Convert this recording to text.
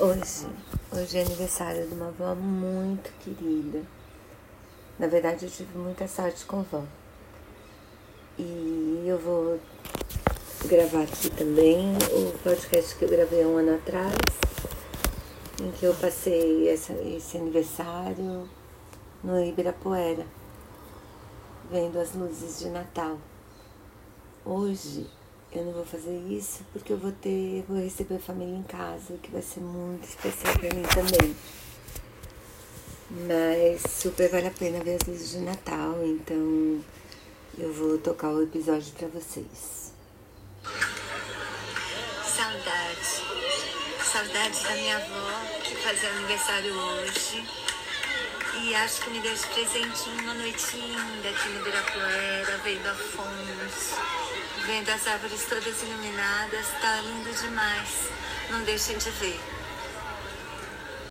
Hoje, hoje é aniversário de uma avó muito querida. Na verdade, eu tive muita sorte com a avó. E eu vou gravar aqui também o podcast que eu gravei um ano atrás, em que eu passei essa, esse aniversário no Ibirapuera, vendo as luzes de Natal. Hoje eu não vou fazer isso porque eu vou ter, vou receber a família em casa, que vai ser muito especial para mim também. Mas super vale a pena ver as luzes de Natal, então eu vou tocar o episódio para vocês. Saudade. Saudade da minha avó, que fazia aniversário hoje. E acho que me deu de presente uma noitinha aqui no Ibirapuera, vendo Afonso Vendo as árvores todas iluminadas, tá lindo demais. Não deixem de ver.